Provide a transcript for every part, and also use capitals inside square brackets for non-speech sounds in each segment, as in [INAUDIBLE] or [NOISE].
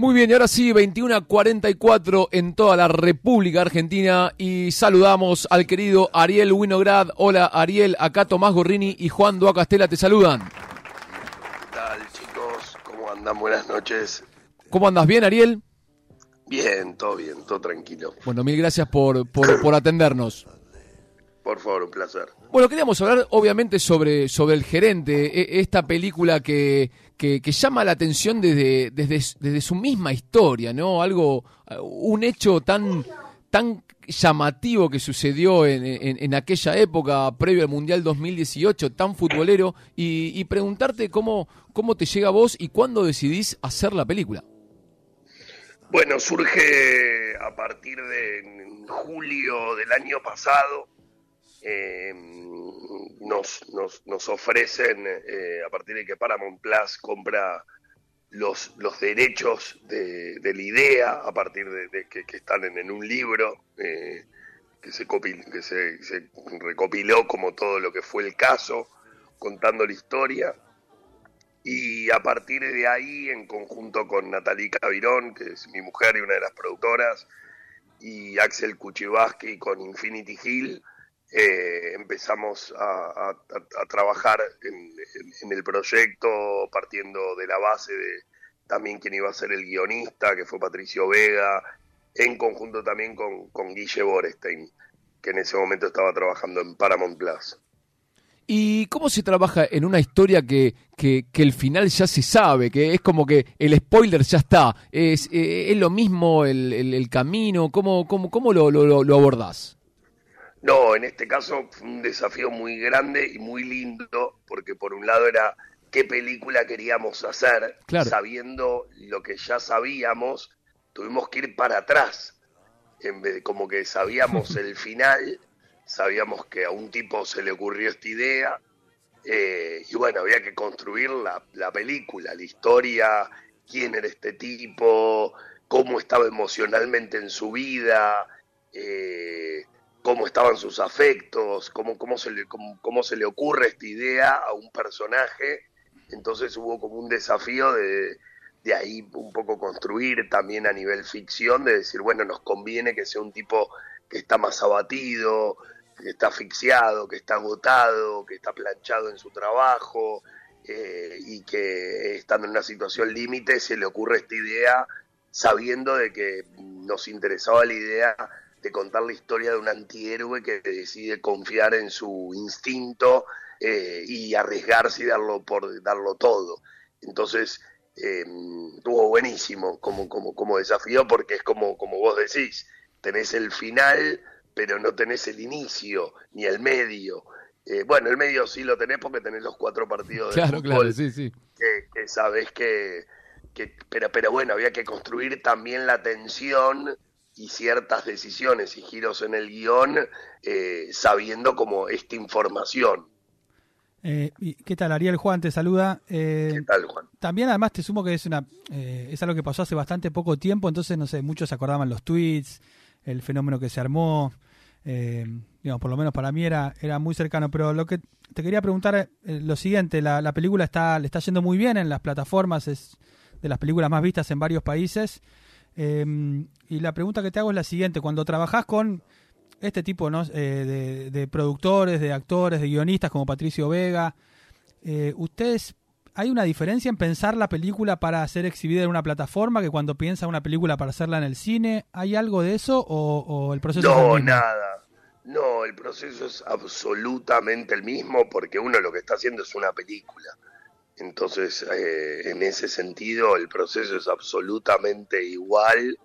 Muy bien, y ahora sí, 21 a 44 en toda la República Argentina y saludamos al querido Ariel Winograd. Hola Ariel, acá Tomás Gorrini y Juan Duacastela te saludan. ¿Qué tal chicos? ¿Cómo andan? Buenas noches. ¿Cómo andas? ¿Bien Ariel? Bien, todo bien, todo tranquilo. Bueno, mil gracias por, por, por atendernos. Por favor, un placer. Bueno, queríamos hablar obviamente sobre, sobre El Gerente, e- esta película que, que, que llama la atención desde, desde, desde su misma historia, ¿no? Algo, un hecho tan, tan llamativo que sucedió en, en, en aquella época, previo al Mundial 2018, tan futbolero, y, y preguntarte cómo, cómo te llega a vos y cuándo decidís hacer la película. Bueno, surge a partir de julio del año pasado. Eh, nos, nos, nos ofrecen, eh, a partir de que Paramount Plus compra los, los derechos de, de la idea, a partir de, que, que están en, en un libro eh, que, se, copil- que se, se recopiló como todo lo que fue el caso, contando la historia. Y a partir de ahí, en conjunto con Natalie Cavirón, que es mi mujer y una de las productoras, y Axel Kuchibaski con Infinity Hill, eh, empezamos a, trabajar en, en- el proyecto partiendo de la base de también quien iba a ser el guionista, que fue Patricio Vega, en conjunto también con, Guille Borestein, que en ese momento estaba trabajando en Paramount Plus. ¿Y cómo se trabaja en una historia que, que, el final ya se sabe? Que es como que el spoiler ya está. ¿Es, eh, es lo mismo el, el- el camino? ¿Cómo, cómo, cómo lo, lo- lo abordás? No, en este caso fue un desafío muy grande y muy lindo, porque por un lado era qué película queríamos hacer, Claro. sabiendo lo que ya sabíamos, tuvimos que ir para atrás, en vez de como que sabíamos [LAUGHS] el final, sabíamos que a un tipo se le ocurrió esta idea, eh, y bueno, había que construir la, la película, la historia, quién era este tipo, cómo estaba emocionalmente en su vida, eh, cómo estaban sus afectos, cómo, cómo, se le, cómo, se le ocurre esta idea a un personaje. Entonces hubo como un desafío de, de ahí un poco construir también a nivel ficción, de decir, bueno, nos conviene que sea un tipo que está más abatido, que está asfixiado, que está agotado, que está planchado en su trabajo eh, y que estando en una situación límite se le ocurre esta idea sabiendo de que nos interesaba la idea de contar la historia de un antihéroe que decide confiar en su instinto eh, y arriesgarse y darlo por darlo todo. Entonces eh, estuvo buenísimo como, como, como desafío porque es como, como vos decís, tenés el final pero no tenés el inicio ni el medio. Eh, bueno, el medio sí lo tenés porque tenés los cuatro partidos de Claro, fútbol claro, sí, sí. que, que sabes que, que pero, pero bueno, había que construir también la tensión y ciertas decisiones y giros en el guion eh, sabiendo como esta información. Eh, ¿Qué tal, Ariel? Juan te saluda. Eh, ¿Qué tal, Juan? también, además, te sumo que es una eh, es algo que pasó hace bastante poco tiempo, entonces, no sé, muchos se acordaban los tweets, el fenómeno que se armó. eh, digamos, por lo menos para mí era, era muy cercano. Pero lo que te quería preguntar es eh, lo siguiente: la, la película está le está yendo muy bien en las plataformas, es de las películas más vistas en varios países. Eh, y la pregunta que te hago es la siguiente: cuando trabajás con este tipo ¿no? Eh, de, de productores, de actores, de guionistas como Patricio Vega, eh, ¿ustedes hay una diferencia en pensar la película para ser exhibida en una plataforma que cuando piensa una película para hacerla en el cine? ¿Hay algo de eso o, o el proceso es el No, nada. No, el proceso es absolutamente el mismo porque uno lo que está haciendo es una película. Entonces, eh, en ese sentido, el proceso es absolutamente igual.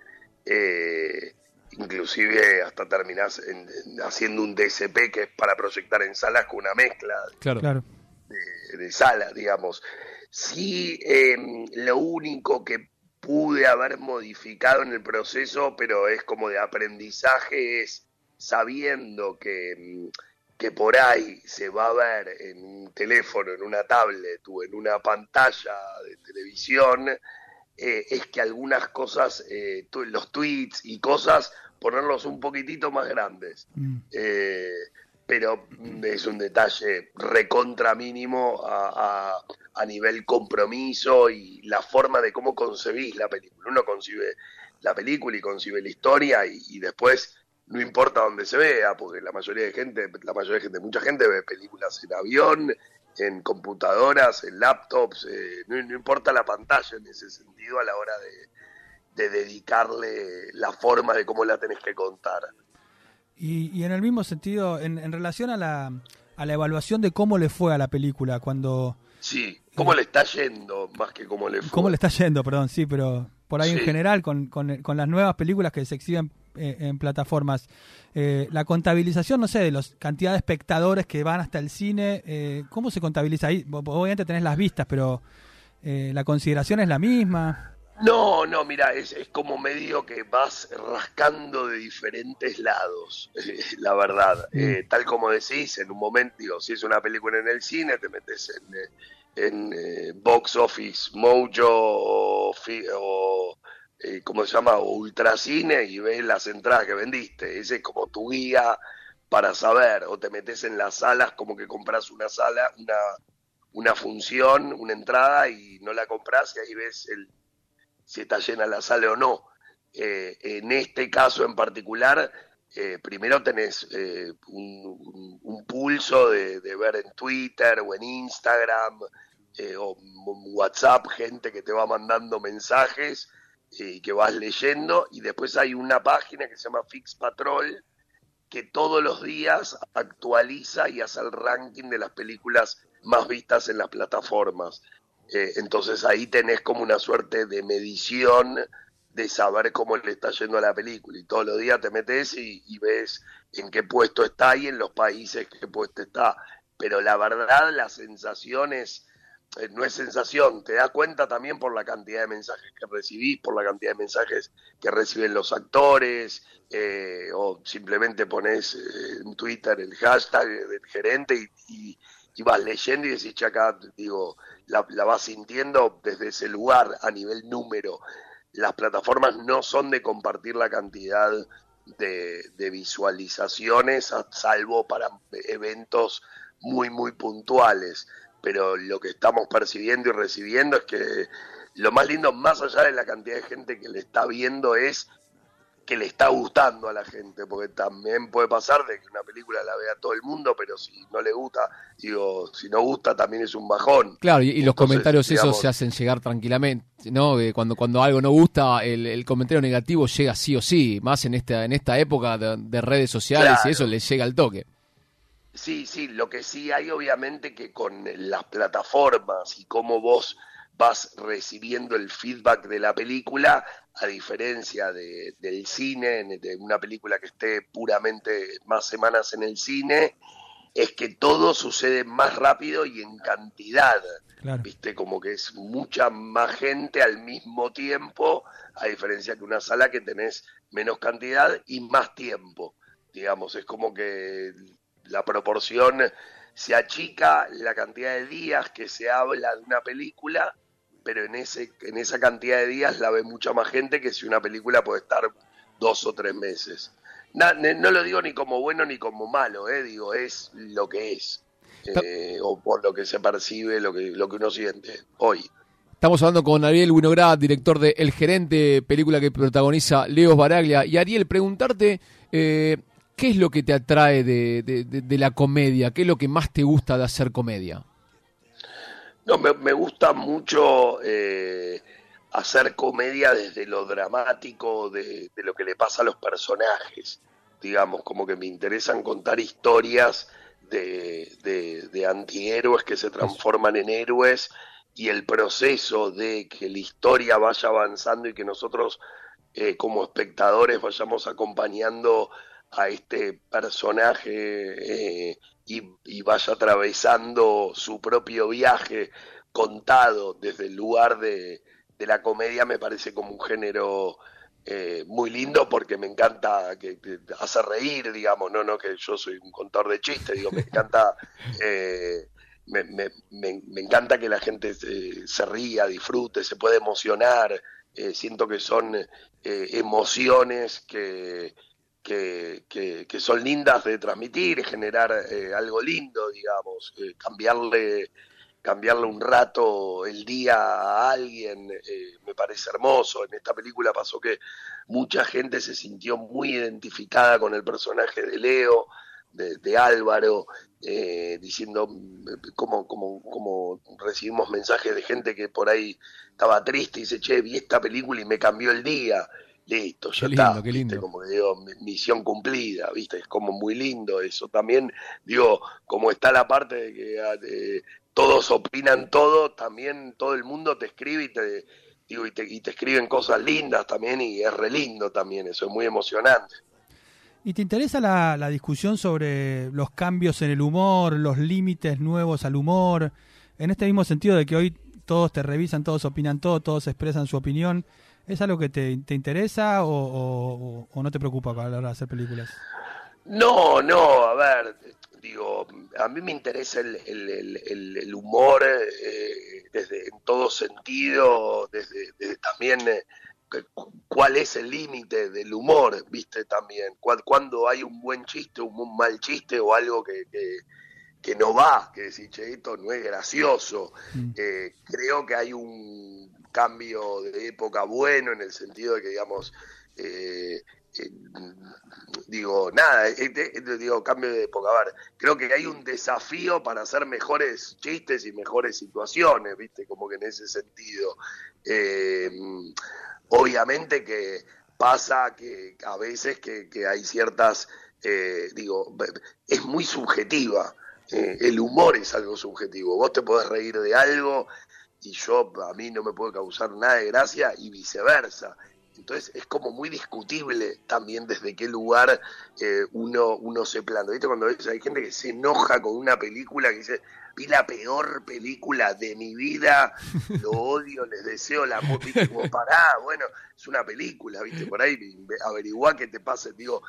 eh, inclusive hasta terminás en- en haciendo un DCP que es para proyectar en salas con una mezcla Claro. Claro. de, de sala, digamos. Sí, eh, lo único que pude haber modificado en el proceso, pero es como de aprendizaje, es sabiendo que, mm, que por ahí se va a ver en un teléfono, en una tablet o en una pantalla de televisión, eh, es que algunas cosas, eh, los tweets y cosas, ponerlos un poquitito más grandes. Mm. Eh, pero es un detalle recontra mínimo a, a- a nivel compromiso y la forma de cómo concebís la película. Uno concibe la película y concibe la historia y, después no importa dónde se vea, porque la mayoría de gente, la mayoría de gente, mucha gente ve películas en avión, en computadoras, en laptops, eh, no, importa la pantalla en ese sentido a la hora de, de dedicarle la forma de cómo la tenés que contar. Y, en el mismo sentido, en, relación a la, a la evaluación de cómo le fue a la película, cuando... Sí, cómo le está yendo, más que cómo le fue. Cómo le está yendo, perdón, sí, pero por ahí en general, con, con, con, las nuevas películas que se exhiben eh, en plataformas, eh, la contabilización, no sé, de la cantidad de espectadores que van hasta el cine, eh, ¿cómo se contabiliza ahí? Obviamente tenés las vistas, pero la consideración es la misma. No, no, mira, es, es, como medio que vas rascando de diferentes lados, [LAUGHS] la verdad. Mm. Tal como decís, en un momento, digo, si es una película en el cine, te metes en, en eh, Box Office Mojo o, o ¿cómo se llama? O Ultracine y ves las entradas que vendiste. Ese es como tu guía para saber. O te metes en las salas como que compras una sala, una, una función, una entrada y no la compras y ahí ves el si está llena la sala o no. Eh, en este caso en particular, eh, primero tenés eh, un, pulso de, ver en Twitter o en Instagram o WhatsApp gente que te va mandando mensajes y que vas leyendo y después hay una página que se llama Fix Patrol que todos los días actualiza y hace el ranking de las películas más vistas en las plataformas. Eh, entonces ahí tenés como una suerte de medición de saber cómo le está yendo a la película. Y todos los días te metes y, ves en qué puesto está y en los países qué puesto está. Pero la verdad, la sensación es, eh, no es sensación, te das cuenta también por la cantidad de mensajes que recibís, por la cantidad de mensajes que reciben los actores, eh, o simplemente pones en Twitter el hashtag del gerente y, vas leyendo y decís, chaca, digo, la, vas sintiendo desde ese lugar a nivel número. Las plataformas no son de compartir la cantidad de, de visualizaciones, salvo para eventos muy, muy puntuales. Pero lo que estamos percibiendo y recibiendo es que lo más lindo, más allá de la cantidad de gente que le está viendo, es que le está gustando a la gente, porque también puede pasar de que una película la vea todo el mundo, pero si no le gusta, digo, si no gusta también es un bajón. Claro, y, los comentarios esos se hacen llegar tranquilamente, ¿no? cuando cuando algo no gusta, el, comentario negativo llega sí o sí, más en esta en esta época de, redes sociales y eso le llega al toque. Sí, sí, lo que sí hay obviamente que con las plataformas y cómo vos vas recibiendo el feedback de la película, a diferencia de, del cine, de una película que esté puramente más semanas en el cine, es que todo sucede más rápido y en cantidad. Viste, como que es mucha más gente al mismo tiempo, a diferencia que una sala que tenés menos cantidad y más tiempo. Digamos, es como que la proporción se achica la cantidad de días que se habla de una película pero en, ese, en esa cantidad de días la ve mucha más gente que si una película puede estar dos o tres meses. No, lo digo ni como bueno ni como malo, eh, digo, es lo que es, eh, o por lo que se percibe, lo que, lo que uno siente hoy. Estamos hablando con Ariel Winograd, director de El Gerente, película que protagoniza Leo Baraglia. Y Ariel, preguntarte, eh, ¿qué es lo que te atrae de, de la comedia? ¿Qué es lo que más te gusta de hacer comedia? No, me, gusta mucho eh, hacer comedia desde lo dramático, de, lo que le pasa a los personajes. Digamos, como que me interesan contar historias de, de, antihéroes que se transforman en héroes y el proceso de que la historia vaya avanzando y que nosotros eh, como espectadores vayamos acompañando a este personaje eh, y, vaya atravesando su propio viaje contado desde el lugar de, la comedia me parece como un género eh, muy lindo porque me encanta que, hace reír, digamos, no, no que yo soy un contador de chistes, digo, me encanta, [LAUGHS] eh, me, me, me, encanta que la gente se, ría, disfrute, se puede emocionar, siento que son emociones que, que, que, son lindas de transmitir, generar eh, algo lindo, digamos, eh, cambiarle, cambiarle un rato el día a alguien, eh, me parece hermoso. En esta película pasó que mucha gente se sintió muy identificada con el personaje de Leo, de, Álvaro, eh, diciendo como, como, como recibimos mensajes de gente que por ahí estaba triste y dice, che, vi esta película y me cambió el día. Listo, ya está. Qué lindo. Como digo, misión cumplida, ¿viste? Es como muy lindo eso. También, digo, como está la parte de que ah, todos opinan todo, también todo el mundo te escribe y te, digo, y te, y te escriben cosas lindas también y es re lindo también, eso es muy emocionante. ¿Y te interesa la, la, discusión sobre los cambios en el humor, los límites nuevos al humor? En este mismo sentido de que hoy todos te revisan, todos opinan todo, todos expresan su opinión. ¿Es algo que te, te interesa o, no te preocupa para la hora de hacer películas? No, no, a ver, digo, a mí me interesa el, el, el, humor eh, desde en todo sentido, desde, también... Eh, cuál es el límite del humor, viste también, cuando hay un buen chiste, un mal chiste o algo que, que, no va, que decir, che, esto no es gracioso. Mm. Eh, creo que hay un cambio de época bueno en el sentido de que, digamos, eh, eh, digo, nada, digo, cambio de época. A ver, creo que hay un desafío para hacer mejores chistes y mejores situaciones, ¿viste? Como que en ese sentido. Eh, Obviamente que pasa que a veces que, hay ciertas, eh, digo, es muy subjetiva. Eh, el humor es algo subjetivo. Vos te podés reír de algo y yo, a mí no me puede causar nada de gracia y viceversa. Entonces es como muy discutible también desde qué lugar eh, uno, uno se planta. ¿Viste? Cuando hay gente que se enoja con una película que dice, vi la peor película de mi vida, lo odio, les deseo la muerte, como pará, bueno, es una película, ¿viste? Por ahí averigua qué te pasa, digo,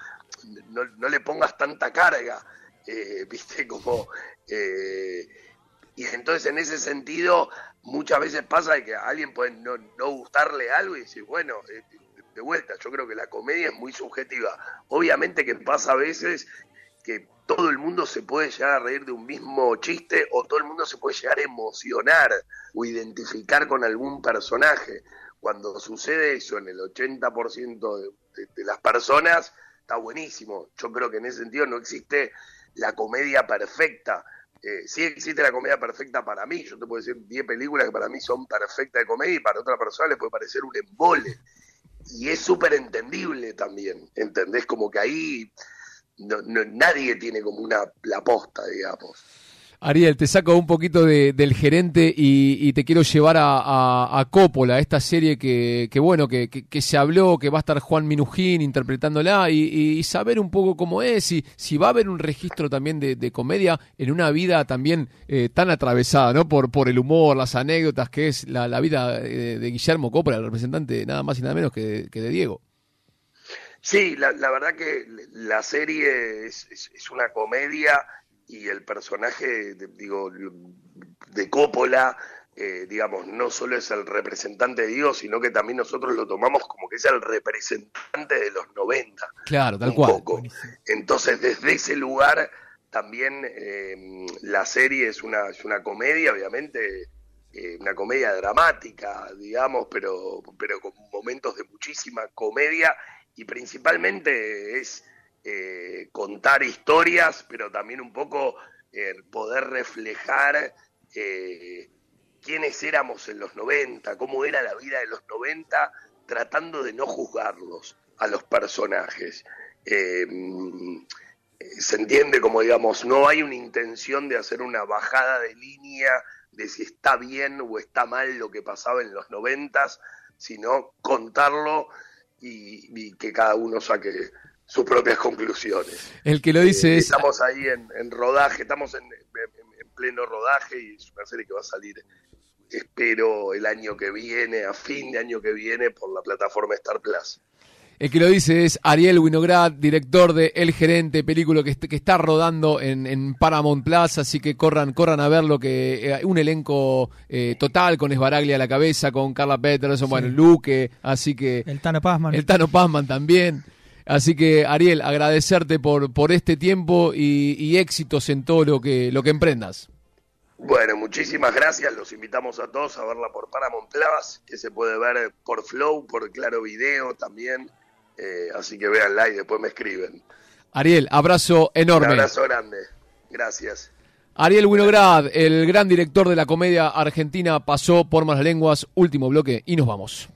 no, no le pongas tanta carga, eh, ¿viste? Como... Eh, y entonces en ese sentido muchas veces pasa que a alguien puede no, gustarle algo y decir, bueno, eh, de vuelta, yo creo que la comedia es muy subjetiva. Obviamente que pasa a veces que todo el mundo se puede llegar a reír de un mismo chiste o todo el mundo se puede llegar a emocionar o identificar con algún personaje. Cuando sucede eso en el 80% de, de las personas, está buenísimo. Yo creo que en ese sentido no existe la comedia perfecta eh, sí existe la comedia perfecta para mí. Yo te puedo decir 10 películas que para mí son perfectas de comedia y para otra persona le puede parecer un embole. Y es súper entendible también, ¿entendés? Como que ahí nadie tiene como una la posta, digamos. Ariel, te saco un poquito del gerente y, te quiero llevar a, a, Coppola, esta serie que, bueno, que, se habló, que va a estar Juan Minujín interpretándola y, saber un poco cómo es, y si va a haber un registro también de, comedia en una vida también eh, tan atravesada, ¿no? Por, por el humor, las anécdotas, que es la, vida de, Guillermo Coppola, el representante nada más y nada menos que de, Diego. Sí, la, verdad que la serie es una comedia y el personaje, de, digo, de Coppola, eh, digamos, no solo es el representante de Dios, sino que también nosotros lo tomamos como que es el representante de los 90. Claro, tal cual. Entonces, desde ese lugar, también eh, la serie es una, es una comedia, obviamente, eh, una comedia dramática, digamos, pero, pero con momentos de muchísima comedia y principalmente es eh, contar historias, pero también un poco eh, poder reflejar eh, quiénes éramos en los 90, cómo era la vida de los 90, tratando de no juzgarlos a los personajes. se entiende como, digamos, no hay una intención de hacer una bajada de línea de si está bien o está mal lo que pasaba en los noventas, sino contarlo y que cada uno saque sus propias conclusiones. El que lo dice eh, es... Estamos ahí en, rodaje, estamos en, pleno rodaje y es una serie que va a salir, espero, el año que viene, a fin de año que viene, por la plataforma Star Plus. El que lo dice es Ariel Winograd, director de El Gerente, película que, que está rodando en, Paramount Plus, así que corran, corran a verlo, que eh, un elenco eh, total con Esbaraglia a la cabeza, con Carla Peterson, bueno, Luque, así que... El Tano Pazman. El Tano Pazman también. Así que, Ariel, agradecerte por, por este tiempo y, éxitos en todo lo que, lo que emprendas. Bueno, muchísimas gracias. Los invitamos a todos a verla por Paramount Plus, que se puede ver por Flow, por Claro Video también. Eh, así que véanla y después me escriben. Ariel, abrazo enorme. Un abrazo grande. Gracias. Ariel Winograd, el gran director de la comedia argentina, pasó por Malas Lenguas, último bloque, y nos vamos.